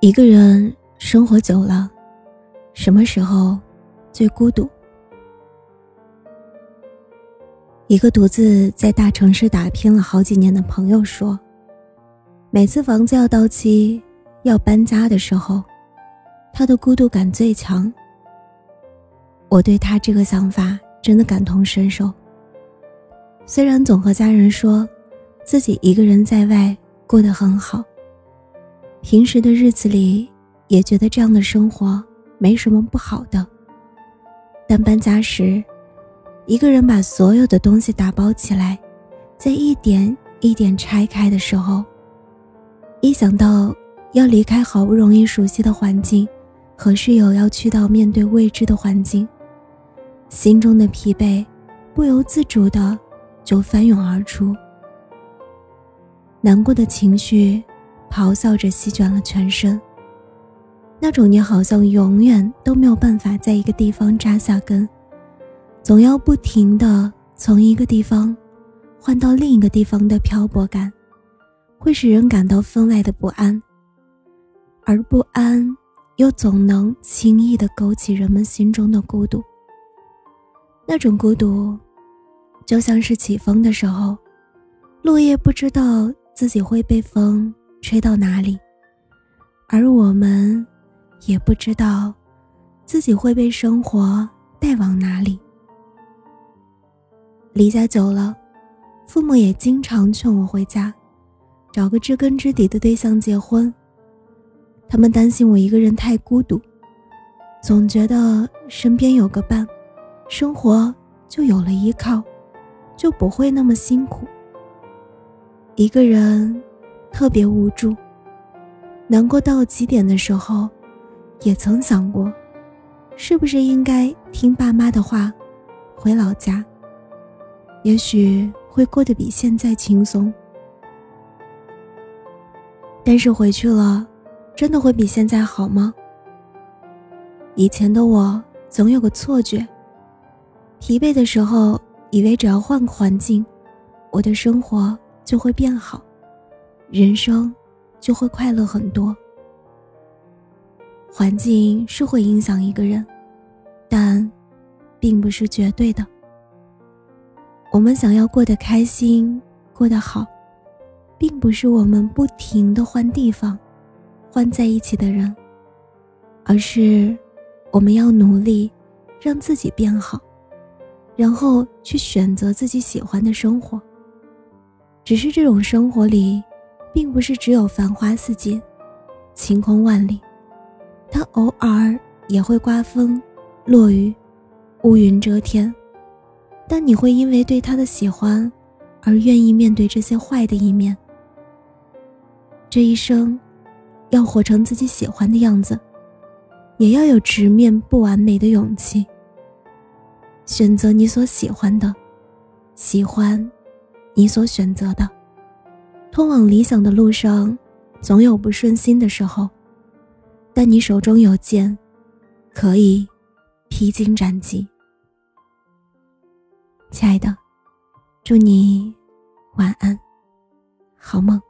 一个人生活久了，什么时候最孤独？一个独自在大城市打拼了好几年的朋友说：“每次房子要到期、要搬家的时候，他的孤独感最强。”我对他这个想法真的感同身受。虽然总和家人说自己一个人在外过得很好。平时的日子里，也觉得这样的生活没什么不好的。但搬家时，一个人把所有的东西打包起来，在一点一点拆开的时候，一想到要离开好不容易熟悉的环境，和室友要去到面对未知的环境，心中的疲惫不由自主的就翻涌而出，难过的情绪。咆哮着席卷了全身。那种你好像永远都没有办法在一个地方扎下根，总要不停的从一个地方换到另一个地方的漂泊感，会使人感到分外的不安。而不安又总能轻易的勾起人们心中的孤独。那种孤独，就像是起风的时候，落叶不知道自己会被风。吹到哪里，而我们也不知道自己会被生活带往哪里。离家久了，父母也经常劝我回家，找个知根知底的对象结婚。他们担心我一个人太孤独，总觉得身边有个伴，生活就有了依靠，就不会那么辛苦。一个人。特别无助，难过到极点的时候，也曾想过，是不是应该听爸妈的话，回老家。也许会过得比现在轻松。但是回去了，真的会比现在好吗？以前的我总有个错觉，疲惫的时候，以为只要换个环境，我的生活就会变好。人生就会快乐很多。环境是会影响一个人，但并不是绝对的。我们想要过得开心、过得好，并不是我们不停的换地方、换在一起的人，而是我们要努力让自己变好，然后去选择自己喜欢的生活。只是这种生活里。并不是只有繁花似锦、晴空万里，它偶尔也会刮风、落雨、乌云遮天。但你会因为对他的喜欢，而愿意面对这些坏的一面。这一生，要活成自己喜欢的样子，也要有直面不完美的勇气。选择你所喜欢的，喜欢你所选择的。通往理想的路上，总有不顺心的时候，但你手中有剑，可以披荆斩棘。亲爱的，祝你晚安，好梦。